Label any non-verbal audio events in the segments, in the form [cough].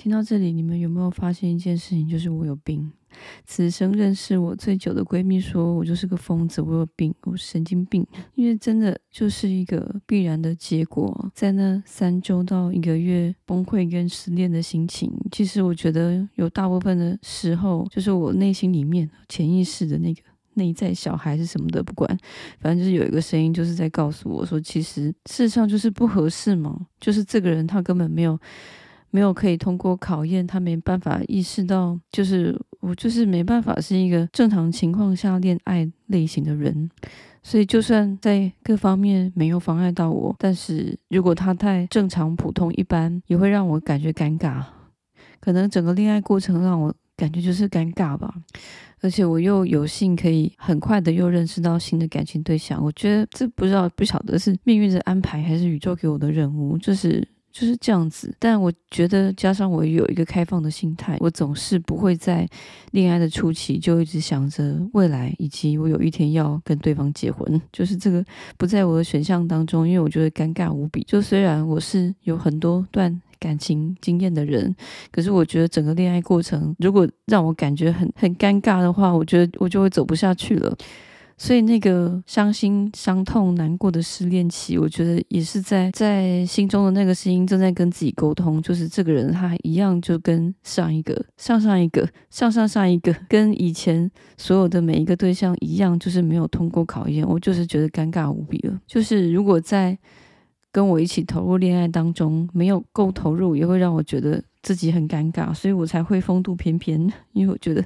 听到这里，你们有没有发现一件事情？就是我有病。此生认识我最久的闺蜜说，我就是个疯子，我有病，我神经病。因为真的就是一个必然的结果，在那三周到一个月崩溃跟失恋的心情，其实我觉得有大部分的时候，就是我内心里面潜意识的那个内在小孩是什么的，不管，反正就是有一个声音，就是在告诉我说，其实事实上就是不合适嘛，就是这个人他根本没有。没有可以通过考验，他没办法意识到，就是我就是没办法是一个正常情况下恋爱类型的人，所以就算在各方面没有妨碍到我，但是如果他太正常、普通、一般，也会让我感觉尴尬。可能整个恋爱过程让我感觉就是尴尬吧，而且我又有幸可以很快的又认识到新的感情对象，我觉得这不知道不晓得是命运的安排还是宇宙给我的任务，就是。就是这样子，但我觉得加上我有一个开放的心态，我总是不会在恋爱的初期就一直想着未来，以及我有一天要跟对方结婚，就是这个不在我的选项当中，因为我觉得尴尬无比。就虽然我是有很多段感情经验的人，可是我觉得整个恋爱过程如果让我感觉很很尴尬的话，我觉得我就会走不下去了。所以那个伤心、伤痛、难过的失恋期，我觉得也是在在心中的那个声音正在跟自己沟通，就是这个人他一样，就跟上一个、上上一个、上上上一个，跟以前所有的每一个对象一样，就是没有通过考验。我就是觉得尴尬无比了。就是如果在跟我一起投入恋爱当中没有够投入，也会让我觉得。自己很尴尬，所以我才会风度翩翩，[laughs] 因为我觉得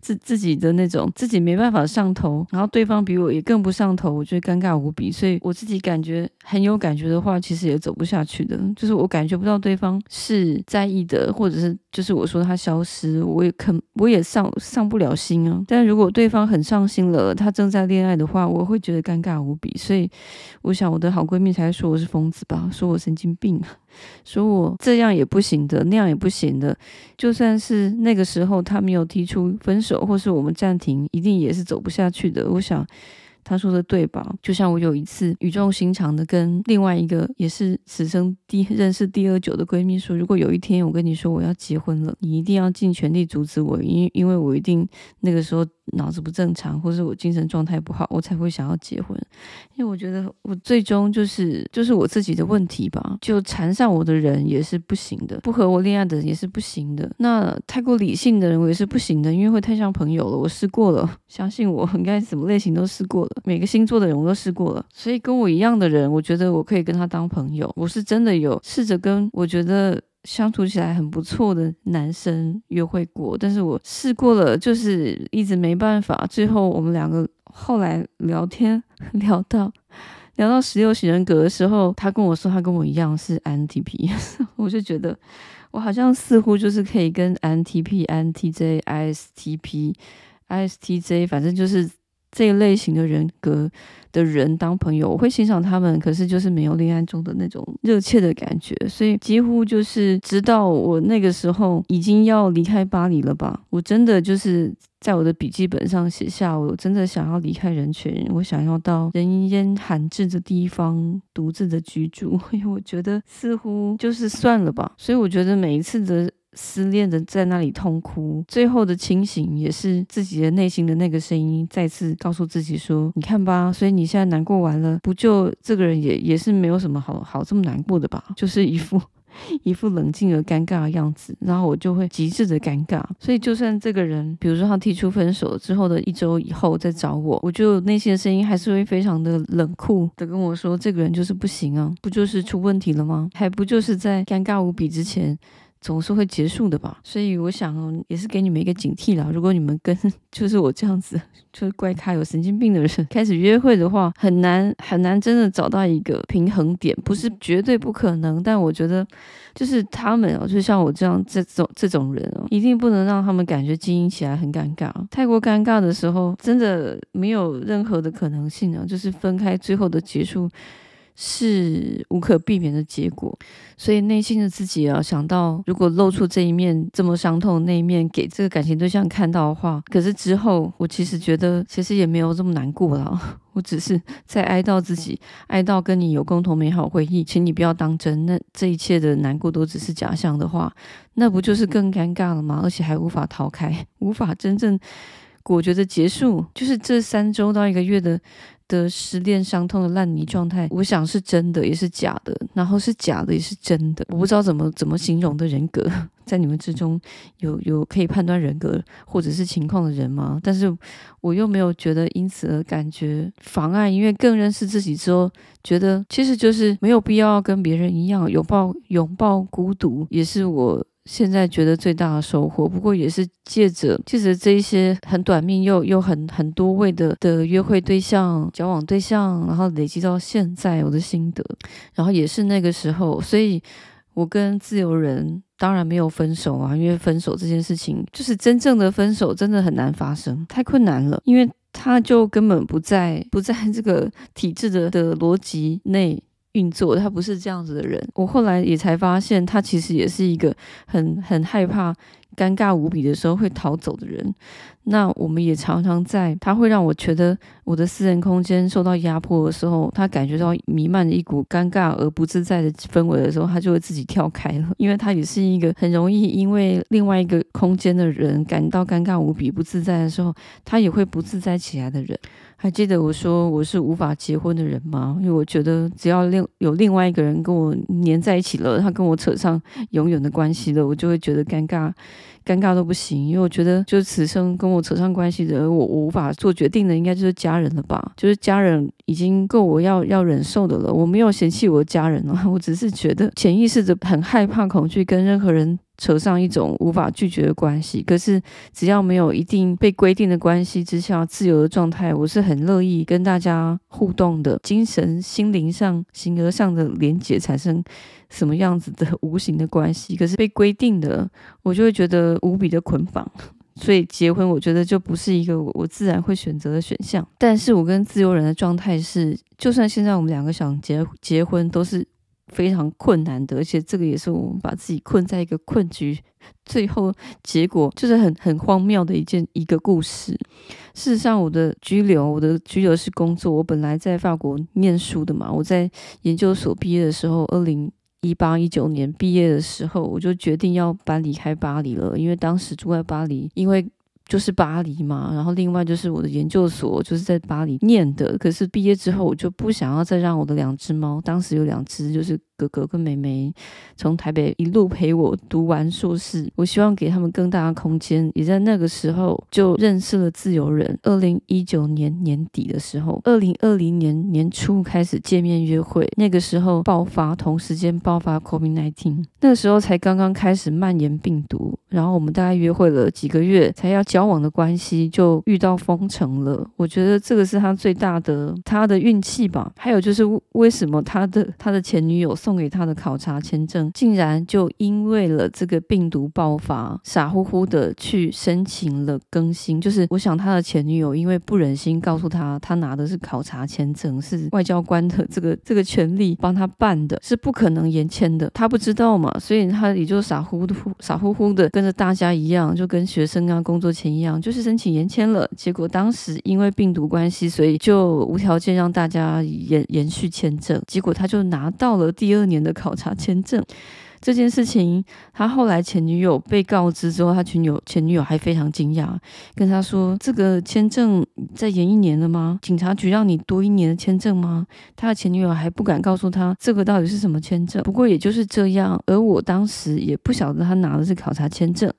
自自己的那种自己没办法上头，然后对方比我也更不上头，我觉得尴尬无比，所以我自己感觉很有感觉的话，其实也走不下去的，就是我感觉不到对方是在意的，或者是就是我说他消失，我也肯我也上上不了心啊。但如果对方很上心了，他正在恋爱的话，我会觉得尴尬无比，所以我想我的好闺蜜才说我是疯子吧，说我神经病。说我这样也不行的，那样不行的，就算是那个时候他没有提出分手，或是我们暂停，一定也是走不下去的。我想。他说的对吧？就像我有一次语重心长的跟另外一个也是此生第认识第二久的闺蜜说，如果有一天我跟你说我要结婚了，你一定要尽全力阻止我，因因为我一定那个时候脑子不正常，或是我精神状态不好，我才会想要结婚。因为我觉得我最终就是就是我自己的问题吧，就缠上我的人也是不行的，不和我恋爱的人也是不行的，那太过理性的人我也是不行的，因为会太像朋友了。我试过了，相信我，应该什么类型都试过了。每个星座的人我都试过了，所以跟我一样的人，我觉得我可以跟他当朋友。我是真的有试着跟我觉得相处起来很不错的男生约会过，但是我试过了，就是一直没办法。最后我们两个后来聊天 [laughs] 聊到聊到十六型人格的时候，他跟我说他跟我一样是 INTP，[laughs] 我就觉得我好像似乎就是可以跟 INTP、INTJ、ISTP、ISTJ，反正就是。这一类型的人格的人当朋友，我会欣赏他们，可是就是没有恋爱中的那种热切的感觉，所以几乎就是直到我那个时候已经要离开巴黎了吧，我真的就是在我的笔记本上写下，我真的想要离开人群，我想要到人烟罕至的地方独自的居住，[laughs] 因为我觉得似乎就是算了吧，所以我觉得每一次的。失恋的在那里痛哭，最后的清醒也是自己的内心的那个声音再次告诉自己说：“你看吧，所以你现在难过完了，不就这个人也也是没有什么好好这么难过的吧？就是一副 [laughs] 一副冷静而尴尬的样子，然后我就会极致的尴尬。所以就算这个人，比如说他提出分手之后的一周以后再找我，我就内心的声音还是会非常的冷酷的跟我说：这个人就是不行啊，不就是出问题了吗？还不就是在尴尬无比之前。”总是会结束的吧，所以我想也是给你们一个警惕啦。如果你们跟 [laughs] 就是我这样子，就是怪咖有神经病的人开始约会的话，很难很难真的找到一个平衡点，不是绝对不可能。但我觉得就是他们哦，就像我这样这种这种人哦，一定不能让他们感觉经营起来很尴尬。太过尴尬的时候，真的没有任何的可能性啊，就是分开最后的结束。是无可避免的结果。所以内心的自己啊，想到如果露出这一面这么伤痛的那一面给这个感情对象看到的话，可是之后我其实觉得其实也没有这么难过了。[laughs] 我只是在哀悼自己，哀悼跟你有共同美好回忆，请你不要当真。那这一切的难过都只是假象的话，那不就是更尴尬了吗？而且还无法逃开，无法真正果决的结束，就是这三周到一个月的。的失恋伤痛的烂泥状态，我想是真的也是假的，然后是假的也是真的，我不知道怎么怎么形容的人格，[laughs] 在你们之中有有可以判断人格或者是情况的人吗？但是我又没有觉得因此而感觉妨碍，因为更认识自己之后，觉得其实就是没有必要跟别人一样拥抱拥抱孤独，也是我。现在觉得最大的收获，不过也是借着借着这一些很短命又又很很多位的的约会对象、交往对象，然后累积到现在我的心得，然后也是那个时候，所以我跟自由人当然没有分手啊，因为分手这件事情就是真正的分手真的很难发生，太困难了，因为他就根本不在不在这个体制的的逻辑内。运作，他不是这样子的人。我后来也才发现，他其实也是一个很很害怕尴尬无比的时候会逃走的人。那我们也常常在，他会让我觉得我的私人空间受到压迫的时候，他感觉到弥漫着一股尴尬而不自在的氛围的时候，他就会自己跳开了。[laughs] 因为他也是一个很容易因为另外一个空间的人感到尴尬无比、不自在的时候，他也会不自在起来的人。还记得我说我是无法结婚的人吗？因为我觉得只要另有另外一个人跟我黏在一起了，他跟我扯上永远的关系了，我就会觉得尴尬，尴尬都不行。因为我觉得就是此生跟我扯上关系的，我我无法做决定的，应该就是家人了吧？就是家人已经够我要要忍受的了。我没有嫌弃我的家人了，我只是觉得潜意识的很害怕、恐惧跟任何人。扯上一种无法拒绝的关系，可是只要没有一定被规定的关系之下，自由的状态，我是很乐意跟大家互动的。精神、心灵上、形而上的连结产生什么样子的无形的关系，[laughs] 可是被规定的，我就会觉得无比的捆绑。所以结婚，我觉得就不是一个我自然会选择的选项。但是我跟自由人的状态是，就算现在我们两个想结结婚，都是。非常困难的，而且这个也是我们把自己困在一个困局，最后结果就是很很荒谬的一件一个故事。事实上，我的居留，我的居留是工作。我本来在法国念书的嘛，我在研究所毕业的时候，二零一八一九年毕业的时候，我就决定要搬离开巴黎了，因为当时住在巴黎，因为。就是巴黎嘛，然后另外就是我的研究所就是在巴黎念的。可是毕业之后，我就不想要再让我的两只猫，当时有两只，就是。哥哥跟妹妹从台北一路陪我读完硕士，我希望给他们更大的空间。也在那个时候就认识了自由人。二零一九年年底的时候，二零二零年年初开始见面约会，那个时候爆发，同时间爆发 COVID-19，那个时候才刚刚开始蔓延病毒。然后我们大概约会了几个月，才要交往的关系就遇到封城了。我觉得这个是他最大的他的运气吧。还有就是为什么他的他的前女友。送给他的考察签证，竟然就因为了这个病毒爆发，傻乎乎的去申请了更新。就是我想他的前女友因为不忍心告诉他，他拿的是考察签证，是外交官的这个这个权利帮他办的，是不可能延签的。他不知道嘛，所以他也就傻乎乎傻乎乎的跟着大家一样，就跟学生啊工作前一样，就是申请延签了。结果当时因为病毒关系，所以就无条件让大家延延续签证。结果他就拿到了。第二年的考察签证这件事情，他后来前女友被告知之后，他前女友前女友还非常惊讶，跟他说：“这个签证再延一年了吗？警察局让你多一年的签证吗？”他的前女友还不敢告诉他这个到底是什么签证。不过也就是这样，而我当时也不晓得他拿的是考察签证，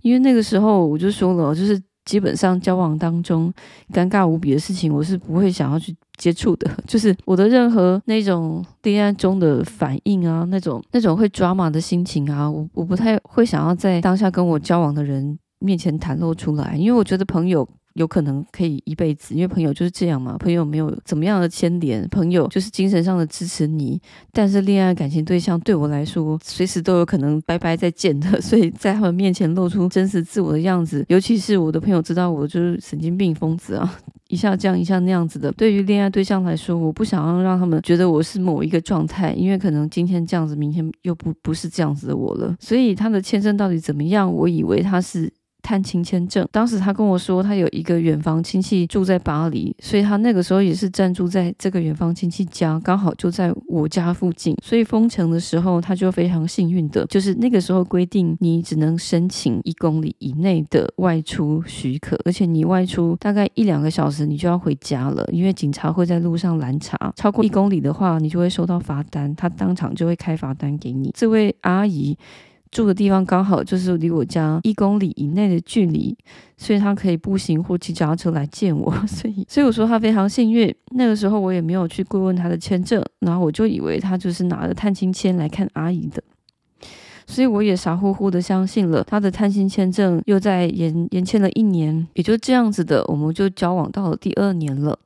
因为那个时候我就说了，就是。基本上交往当中尴尬无比的事情，我是不会想要去接触的。[laughs] 就是我的任何那种恋爱中的反应啊，那种那种会抓马的心情啊，我我不太会想要在当下跟我交往的人面前袒露出来，因为我觉得朋友。有可能可以一辈子，因为朋友就是这样嘛，朋友没有怎么样的牵连，朋友就是精神上的支持你。但是恋爱感情对象对我来说，随时都有可能拜拜再见的，[laughs] 所以在他们面前露出真实自我的样子，尤其是我的朋友知道我就是神经病疯子啊，一下这样一下那样子的。对于恋爱对象来说，我不想要让他们觉得我是某一个状态，因为可能今天这样子，明天又不不是这样子的我了。所以他的签证到底怎么样？我以为他是。探亲签证，当时他跟我说，他有一个远房亲戚住在巴黎，所以他那个时候也是暂住在这个远房亲戚家，刚好就在我家附近。所以封城的时候，他就非常幸运的，就是那个时候规定你只能申请一公里以内的外出许可，而且你外出大概一两个小时，你就要回家了，因为警察会在路上拦查，超过一公里的话，你就会收到罚单，他当场就会开罚单给你。这位阿姨。住的地方刚好就是离我家一公里以内的距离，所以他可以步行或骑脚踏车来见我，[laughs] 所以所以我说他非常幸运。那个时候我也没有去过问他的签证，然后我就以为他就是拿着探亲签来看阿姨的，所以我也傻乎乎的相信了他的探亲签证，又在延延签了一年，也就这样子的，我们就交往到了第二年了。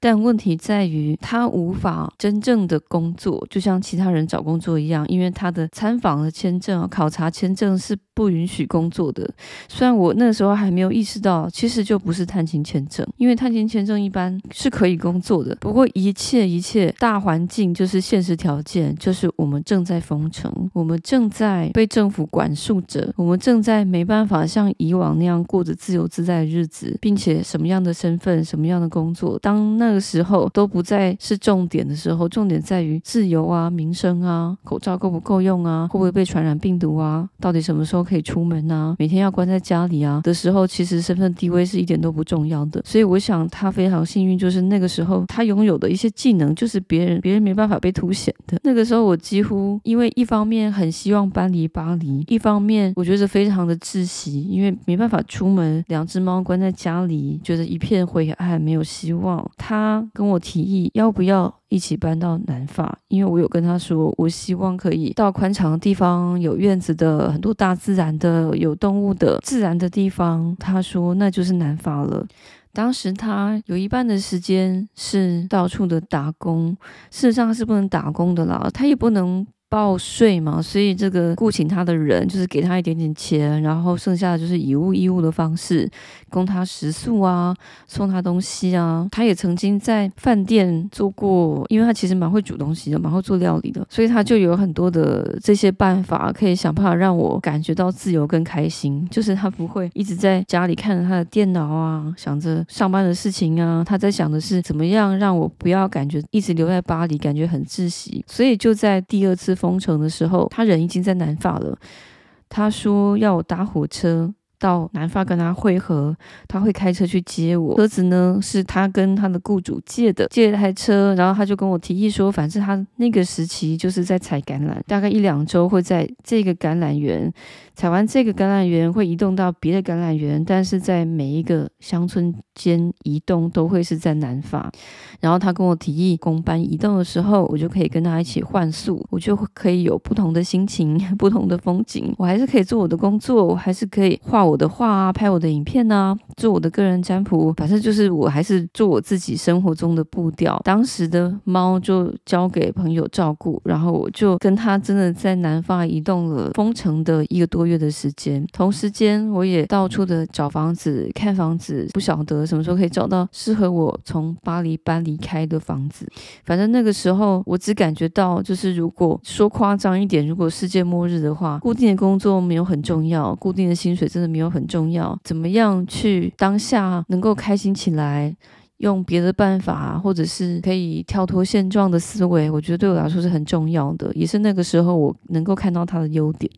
但问题在于，他无法真正的工作，就像其他人找工作一样，因为他的参访的签证、考察签证是不允许工作的。虽然我那时候还没有意识到，其实就不是探亲签证，因为探亲签证一般是可以工作的。不过一切一切大环境就是现实条件，就是我们正在封城，我们正在被政府管束着，我们正在没办法像以往那样过着自由自在的日子，并且什么样的身份、什么样的工作。当那那个时候都不再是重点的时候，重点在于自由啊、民生啊、口罩够不够用啊、会不会被传染病毒啊、到底什么时候可以出门啊、每天要关在家里啊的时候，其实身份地位是一点都不重要的。所以我想他非常幸运，就是那个时候他拥有的一些技能，就是别人别人没办法被凸显的。那个时候我几乎因为一方面很希望搬离巴黎，一方面我觉得非常的窒息，因为没办法出门，两只猫关在家里，觉得一片灰暗，没有希望。他他跟我提议要不要一起搬到南法，因为我有跟他说，我希望可以到宽敞的地方，有院子的，很多大自然的，有动物的自然的地方。他说那就是南法了。当时他有一半的时间是到处的打工，事实上是不能打工的啦，他也不能。报税嘛，所以这个雇请他的人就是给他一点点钱，然后剩下的就是以物易物的方式供他食宿啊，送他东西啊。他也曾经在饭店做过，因为他其实蛮会煮东西的，蛮会做料理的，所以他就有很多的这些办法可以想办法让我感觉到自由跟开心。就是他不会一直在家里看着他的电脑啊，想着上班的事情啊，他在想的是怎么样让我不要感觉一直留在巴黎，感觉很窒息。所以就在第二次。封城的时候，他人已经在南法了。他说要搭火车到南法跟他会合，他会开车去接我。车子呢是他跟他的雇主借的，借了台车。然后他就跟我提议说，反正他那个时期就是在采橄榄，大概一两周会在这个橄榄园。采完这个橄榄园会移动到别的橄榄园，但是在每一个乡村间移动都会是在南法。然后他跟我提议公班移动的时候，我就可以跟他一起换宿，我就可以有不同的心情、[laughs] 不同的风景。我还是可以做我的工作，我还是可以画我的画啊，拍我的影片啊，做我的个人占卜。反正就是我还是做我自己生活中的步调。当时的猫就交给朋友照顾，然后我就跟他真的在南方移动了封城的一个多月的时间，同时间我也到处的找房子、看房子，不晓得什么时候可以找到适合我从巴黎搬离开的房子。反正那个时候，我只感觉到，就是如果说夸张一点，如果世界末日的话，固定的工作没有很重要，固定的薪水真的没有很重要。怎么样去当下能够开心起来，用别的办法，或者是可以跳脱现状的思维，我觉得对我来说是很重要的，也是那个时候我能够看到他的优点。